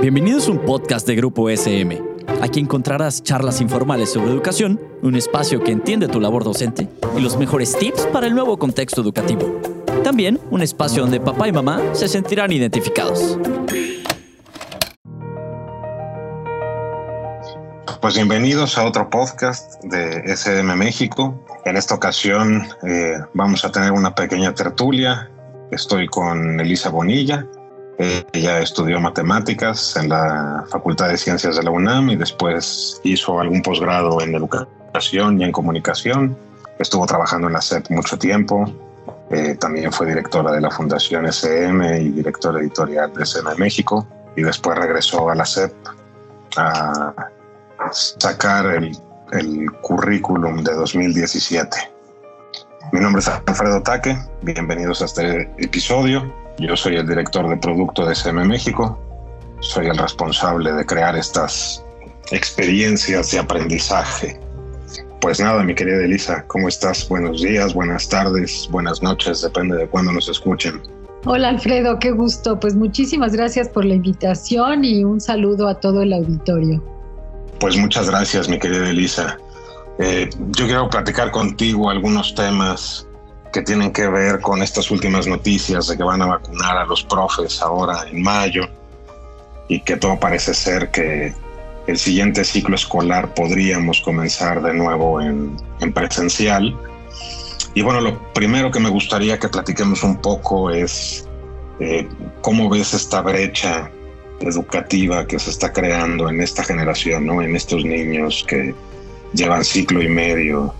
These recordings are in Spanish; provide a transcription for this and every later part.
Bienvenidos a un podcast de Grupo SM. Aquí encontrarás charlas informales sobre educación, un espacio que entiende tu labor docente y los mejores tips para el nuevo contexto educativo. También un espacio donde papá y mamá se sentirán identificados. Pues bienvenidos a otro podcast de SM México. En esta ocasión eh, vamos a tener una pequeña tertulia. Estoy con Elisa Bonilla. Ella estudió matemáticas en la Facultad de Ciencias de la UNAM y después hizo algún posgrado en educación y en comunicación. Estuvo trabajando en la SEP mucho tiempo. Eh, también fue directora de la Fundación SM y directora editorial de SM México. Y después regresó a la SEP a sacar el, el currículum de 2017. Mi nombre es Alfredo Taque, bienvenidos a este episodio. Yo soy el director de producto de SM México, soy el responsable de crear estas experiencias de aprendizaje. Pues nada, mi querida Elisa, ¿cómo estás? Buenos días, buenas tardes, buenas noches, depende de cuándo nos escuchen. Hola Alfredo, qué gusto. Pues muchísimas gracias por la invitación y un saludo a todo el auditorio. Pues muchas gracias, mi querida Elisa. Eh, yo quiero platicar contigo algunos temas que tienen que ver con estas últimas noticias de que van a vacunar a los profes ahora en mayo y que todo parece ser que el siguiente ciclo escolar podríamos comenzar de nuevo en, en presencial. Y bueno, lo primero que me gustaría que platiquemos un poco es eh, cómo ves esta brecha educativa que se está creando en esta generación, ¿no? En estos niños que llevan ciclo y medio,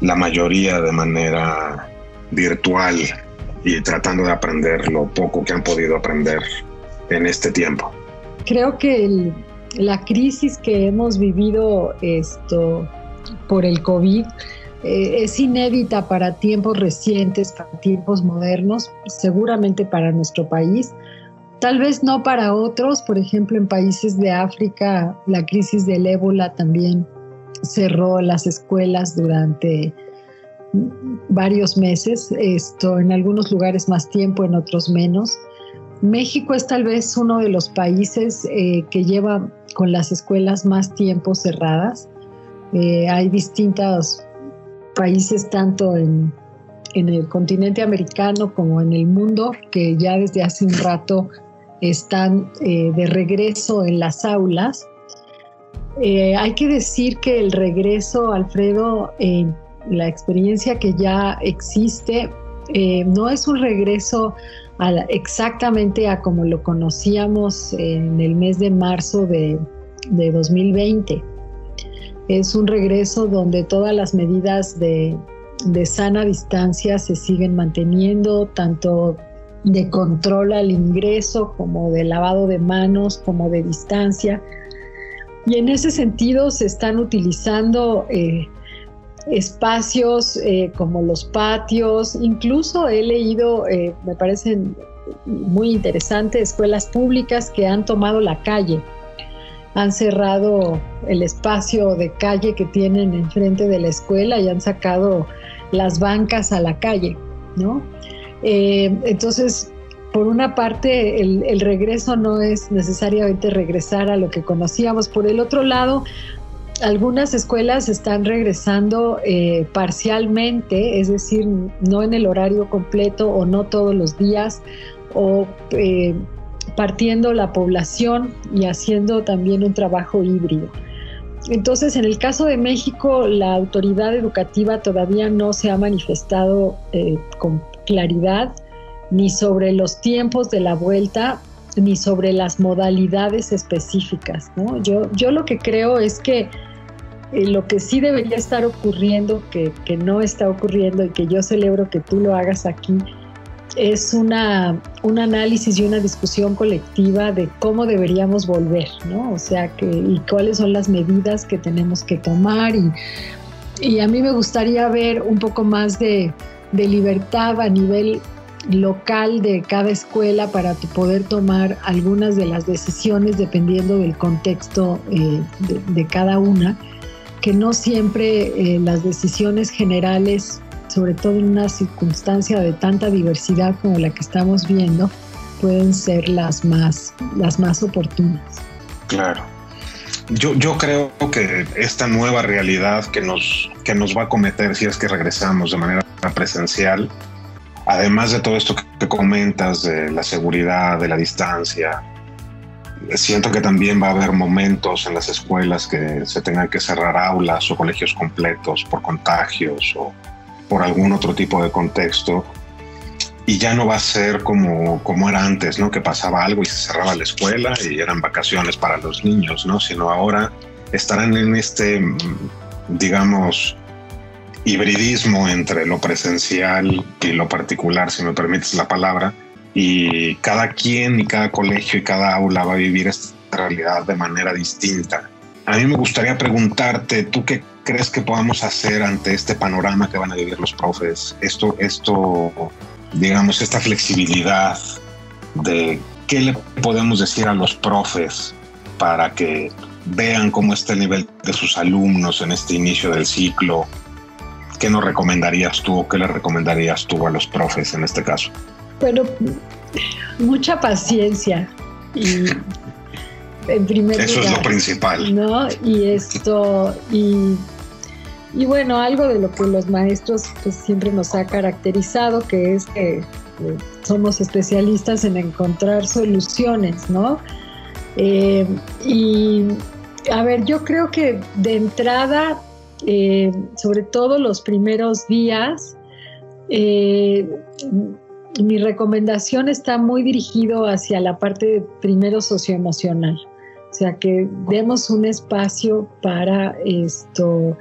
la mayoría de manera virtual y tratando de aprender lo poco que han podido aprender en este tiempo. Creo que la crisis que hemos vivido esto por el COVID eh, es inédita para tiempos recientes, para tiempos modernos, seguramente para nuestro país, Tal vez no para otros, por ejemplo, en países de África la crisis del ébola también cerró las escuelas durante varios meses, esto en algunos lugares más tiempo, en otros menos. México es tal vez uno de los países eh, que lleva con las escuelas más tiempo cerradas. Eh, hay distintos países, tanto en, el continente americano como en el mundo, que ya desde hace un rato están eh, de regreso en las aulas. Eh, hay que decir que el regreso, Alfredo, la experiencia que ya existe, eh, no es un regreso exactamente a como lo conocíamos en el mes de marzo de, de 2020. Es un regreso donde todas las medidas de sana distancia se siguen manteniendo, tanto de control al ingreso, como de lavado de manos, como de distancia. Y en ese sentido se están utilizando eh, espacios eh, como los patios, incluso he leído, eh, me parecen muy interesantes, escuelas públicas que han tomado la calle, han cerrado el espacio de calle que tienen enfrente de la escuela y han sacado las bancas a la calle, ¿no? Entonces, por una parte, el, regreso no es necesariamente regresar a lo que conocíamos. Por el otro lado, algunas escuelas están regresando eh, parcialmente, es decir, no en el horario completo o no todos los días, o eh, partiendo la población y haciendo también un trabajo híbrido. Entonces, en el caso de México, la autoridad educativa todavía no se ha manifestado con claridad ni sobre los tiempos de la vuelta ni sobre las modalidades específicas. Yo, yo lo que creo es que eh, lo que sí debería estar ocurriendo, que, no está ocurriendo y que yo celebro que tú lo hagas aquí, es una, un análisis y una discusión colectiva de cómo deberíamos volver, ¿no? O sea, que, y cuáles son las medidas que tenemos que tomar. Y, y a mí me gustaría ver un poco más de, de libertad a nivel local de cada escuela para poder tomar algunas de las decisiones dependiendo del contexto eh, de, cada una, que no siempre eh, las decisiones generales, sobre todo en una circunstancia de tanta diversidad como la que estamos viendo, pueden ser las más, las más oportunas. Claro. Yo, yo creo que esta nueva realidad que nos, que nos va a cometer si es que regresamos de manera presencial, además de todo esto que comentas de la seguridad, de la distancia, siento que también va a haber momentos en las escuelas que se tengan que cerrar aulas o colegios completos por contagios o por algún otro tipo de contexto. Y ya no va a ser como, como era antes, ¿no? Que pasaba algo y se cerraba la escuela y eran vacaciones para los niños, ¿no? Sino ahora estarán en este, digamos, hibridismo entre lo presencial y lo particular, si me permites la palabra, y cada quien y cada colegio y cada aula va a vivir esta realidad de manera distinta. A mí me gustaría preguntarte, ¿tú qué crees que podamos hacer ante este panorama que van a vivir los profes? Esto, esto, digamos, esta flexibilidad de qué le podemos decir a los profes para que vean cómo está el nivel de sus alumnos en este inicio del ciclo. ¿Qué nos recomendarías tú o qué le recomendarías tú a los profes en este caso? Bueno, mucha paciencia y en primer Eso es lo principal. ¿no? Y esto, y, y, bueno, algo de lo que los maestros pues, siempre nos ha caracterizado, que es que somos especialistas en encontrar soluciones, ¿no? Eh, y a ver, yo creo que de entrada, eh, sobre todo los primeros días, eh, mi recomendación está muy dirigido hacia la parte primero socioemocional. O sea, que demos un espacio para esto,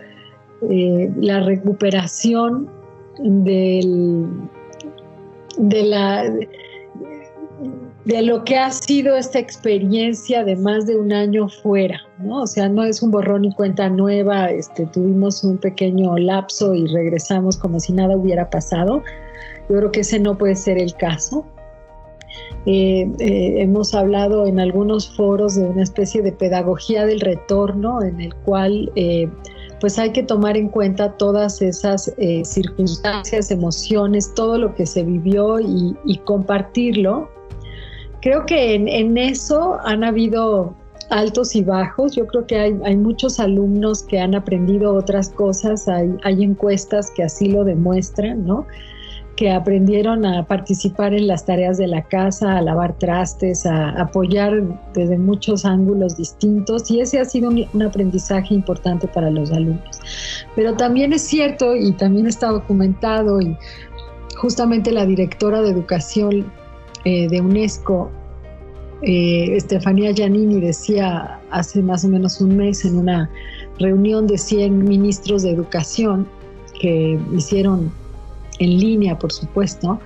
eh, la recuperación del, de, la, de lo que ha sido esta experiencia de más de un año fuera, ¿no? O sea, no es un borrón y cuenta nueva, este, tuvimos un pequeño lapso y regresamos como si nada hubiera pasado yo creo que ese no puede ser el caso. Eh, eh, hemos hablado en algunos foros de una especie de pedagogía del retorno en el cual eh, pues hay que tomar en cuenta todas esas circunstancias, emociones, todo lo que se vivió y, compartirlo. Creo que en, eso han habido altos y bajos. Yo creo que hay, hay, muchos alumnos que han aprendido otras cosas, hay, hay encuestas que así lo demuestran, ¿no? que aprendieron a participar en las tareas de la casa, a lavar trastes, a apoyar desde muchos ángulos distintos y ese ha sido un, aprendizaje importante para los alumnos. Pero también es cierto y también está documentado y justamente la directora de educación eh, de UNESCO, eh, Estefanía Giannini, decía hace más o menos un mes en una reunión de 100 ministros de educación que hicieron en línea, por supuesto,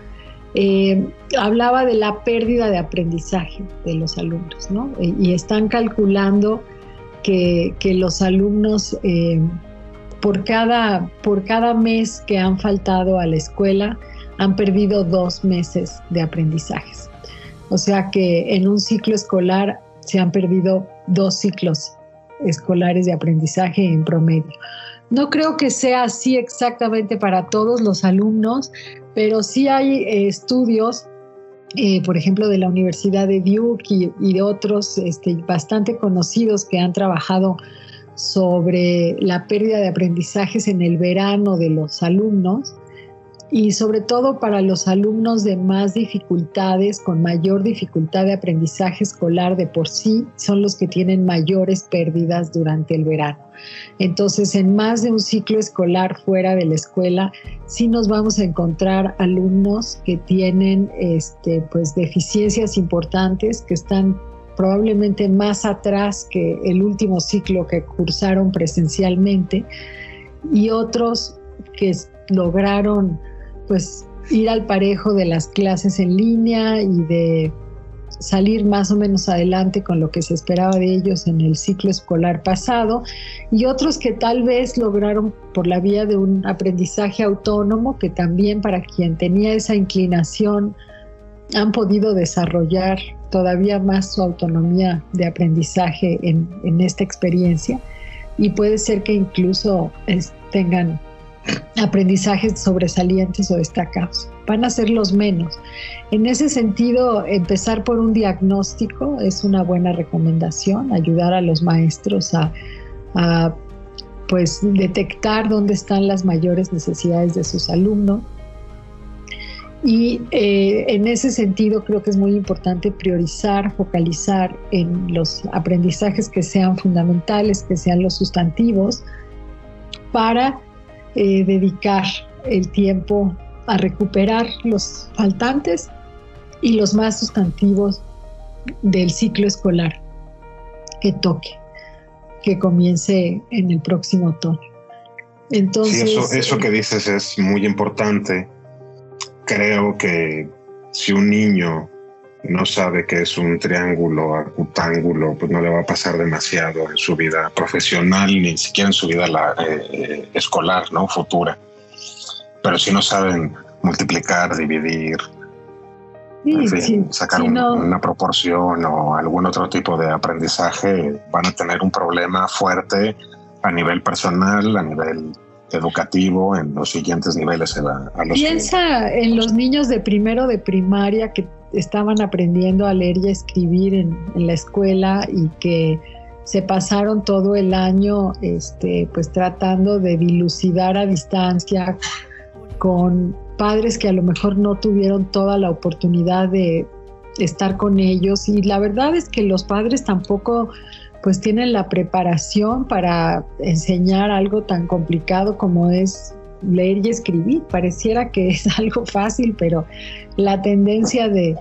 eh, hablaba de la pérdida de aprendizaje de los alumnos, ¿no? Eh, y están calculando que, los alumnos, por, cada, por cada mes que han faltado a la escuela, han perdido dos meses de aprendizajes. O sea que en un ciclo escolar se han perdido dos ciclos escolares de aprendizaje en promedio. No creo que sea así exactamente para todos los alumnos, pero sí hay eh, estudios, eh, por ejemplo, de la Universidad de Duke y, de otros este, bastante conocidos que han trabajado sobre la pérdida de aprendizajes en el verano de los alumnos y sobre todo para los alumnos de más dificultades, con mayor dificultad de aprendizaje escolar de por sí, son los que tienen mayores pérdidas durante el verano. Entonces, en más de un ciclo escolar fuera de la escuela, sí nos vamos a encontrar alumnos que tienen este, pues, deficiencias importantes, que están probablemente más atrás que el último ciclo que cursaron presencialmente y otros que lograron pues ir al parejo de las clases en línea y de salir más o menos adelante con lo que se esperaba de ellos en el ciclo escolar pasado y otros que tal vez lograron por la vía de un aprendizaje autónomo que también para quien tenía esa inclinación han podido desarrollar todavía más su autonomía de aprendizaje en, esta experiencia y puede ser que incluso tengan aprendizajes sobresalientes o destacados. Van a ser los menos. En ese sentido, empezar por un diagnóstico es una buena recomendación, ayudar a los maestros a, pues detectar dónde están las mayores necesidades de sus alumnos. Y eh, en ese sentido creo que es muy importante priorizar, focalizar en los aprendizajes que sean fundamentales, que sean los sustantivos, para eh, dedicar el tiempo a recuperar los faltantes y los más sustantivos del ciclo escolar que toque, que comience en el próximo otoño. Entonces, sí, eso, eso que dices es muy importante. Creo que si un niño no sabe que es un triángulo acutángulo, pues no le va a pasar demasiado en su vida profesional, ni siquiera en su vida eh, eh, escolar, ¿no? Futura. Pero si no saben multiplicar, dividir, sacar una proporción o algún otro tipo de aprendizaje, van a tener un problema fuerte a nivel personal, a nivel educativo en los siguientes niveles. A los Piensa en los niños de primero de primaria que estaban aprendiendo a leer y a escribir en, la escuela y que se pasaron todo el año este, pues tratando de dilucidar a distancia con padres que a lo mejor no tuvieron toda la oportunidad de estar con ellos. Y la verdad es que los padres tampoco pues tienen la preparación para enseñar algo tan complicado como es leer y escribir. Pareciera que es algo fácil, pero la tendencia de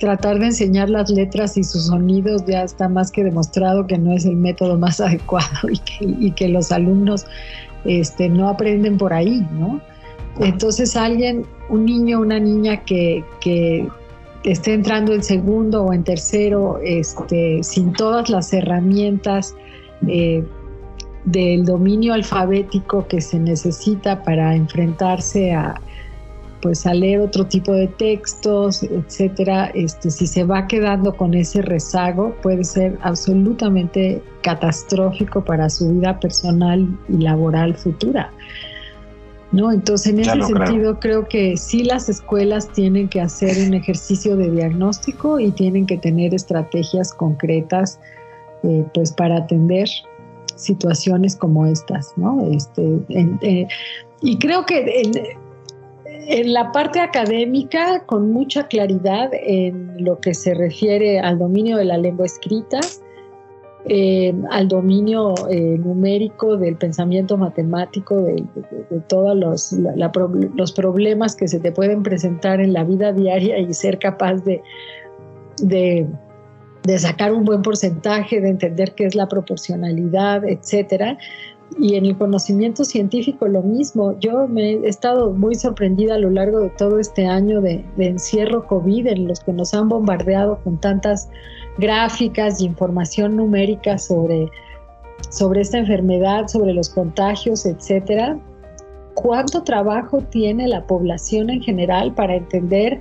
tratar de enseñar las letras y sus sonidos ya está más que demostrado que no es el método más adecuado y que, los alumnos este, no aprenden por ahí, ¿no? Entonces alguien, un niño, una niña que, que esté entrando en segundo o en tercero, este, sin todas las herramientas eh, del dominio alfabético que se necesita para enfrentarse a, pues a leer otro tipo de textos, etcétera, este, si se va quedando con ese rezago, puede ser absolutamente catastrófico para su vida personal y laboral futura. ¿no? Entonces, en ese sentido, creo. que sí las escuelas tienen que hacer un ejercicio de diagnóstico y tienen que tener estrategias concretas eh, pues para atender situaciones como estas, ¿no? Este, eh, y creo que en, la parte académica, con mucha claridad en lo que se refiere al dominio de la lengua escrita, eh, al dominio eh, numérico del pensamiento matemático, de, todos los, los, problemas que se te pueden presentar en la vida diaria y ser capaz de, sacar un buen porcentaje, de entender qué es la proporcionalidad, etcétera. Y en el conocimiento científico lo mismo. Yo me he estado muy sorprendida a lo largo de todo este año de, de encierro COVID en los que nos han bombardeado con tantas gráficas y información numérica sobre, sobre esta enfermedad, sobre los contagios, etcétera. ¿Cuánto trabajo tiene la población en general para entender,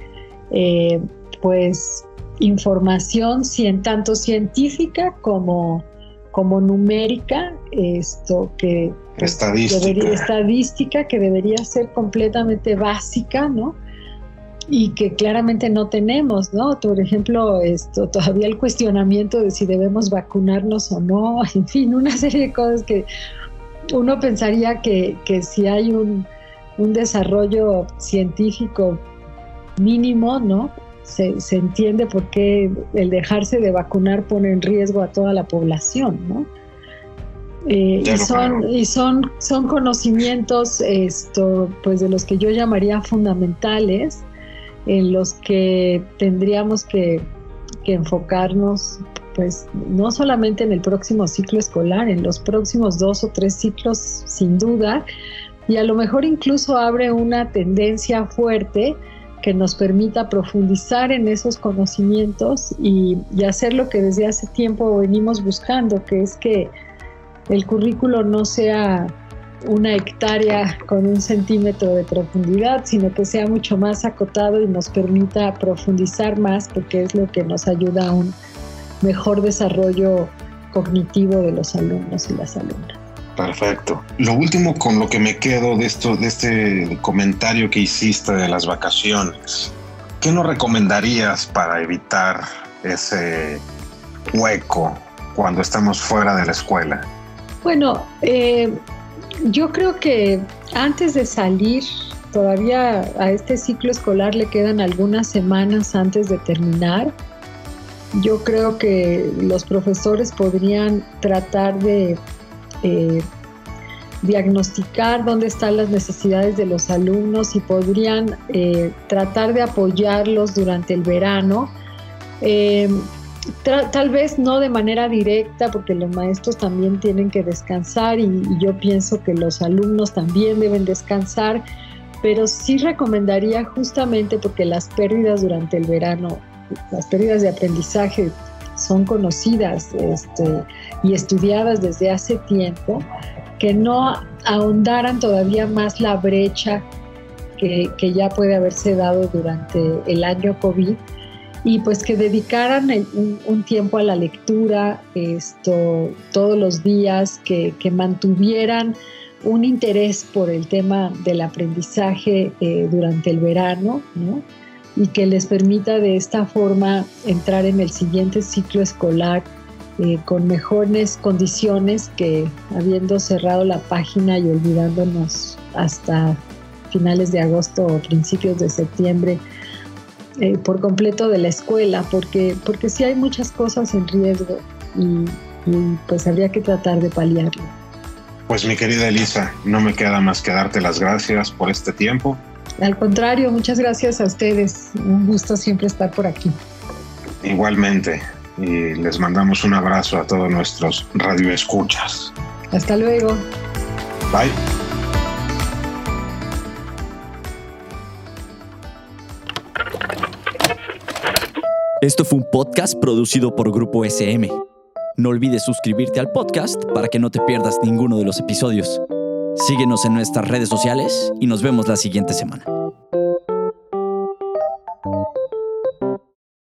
eh, pues, información tanto científica como, como numérica, esto que estadística. estadística que debería ser completamente básica, ¿no? y que claramente no tenemos, ¿no? Por ejemplo, esto, todavía el cuestionamiento de si debemos vacunarnos o no, en fin, una serie de cosas que uno pensaría que, si hay un, desarrollo científico mínimo, ¿no? Se, entiende por qué el dejarse de vacunar pone en riesgo a toda la población, ¿no? Eh, y son, y son, son conocimientos esto, pues de los que yo llamaría fundamentales en los que tendríamos que, enfocarnos pues no solamente en el próximo ciclo escolar, en los próximos dos o tres ciclos sin duda, y a lo mejor incluso abre una tendencia fuerte que nos permita profundizar en esos conocimientos y, hacer lo que desde hace tiempo venimos buscando, que es que el currículo no sea una hectárea con un centímetro de profundidad, sino que sea mucho más acotado y nos permita profundizar más porque es lo que nos ayuda a un mejor desarrollo cognitivo de los alumnos y las alumnas. Perfecto. Lo último con lo que me quedo de esto, de este comentario que hiciste de las vacaciones, ¿qué nos recomendarías para evitar ese hueco cuando estamos fuera de la escuela? Bueno, eh, yo creo que antes de salir, todavía a este ciclo escolar le quedan algunas semanas antes de terminar. Yo creo que los profesores podrían tratar de eh, diagnosticar dónde están las necesidades de los alumnos y podrían eh, tratar de apoyarlos durante el verano. Eh, tal vez no de manera directa, porque los maestros también tienen que descansar y, yo pienso que los alumnos también deben descansar, pero sí recomendaría justamente porque las pérdidas durante el verano, las pérdidas de aprendizaje son conocidas este, y estudiadas desde hace tiempo, que no ahondaran todavía más la brecha que, que ya puede haberse dado durante el año COVID y pues que dedicaran un, tiempo a la lectura esto, todos los días, que, mantuvieran un interés por el tema del aprendizaje eh, durante el verano, y que les permita de esta forma entrar en el siguiente ciclo escolar eh, con mejores condiciones que habiendo cerrado la página y olvidándonos hasta finales de agosto o principios de septiembre eh, por completo de la escuela, porque, porque sí hay muchas cosas en riesgo y, pues habría que tratar de paliarlo. Pues mi querida Elisa, no me queda más que darte las gracias por este tiempo. Al contrario, muchas gracias a ustedes. Un gusto siempre estar por aquí. Igualmente, y les mandamos un abrazo a todos nuestros radioescuchas. Hasta luego. Bye. Esto fue un podcast producido por Grupo SM. No olvides suscribirte al podcast para que no te pierdas ninguno de los episodios. Síguenos en nuestras redes sociales y nos vemos la siguiente semana.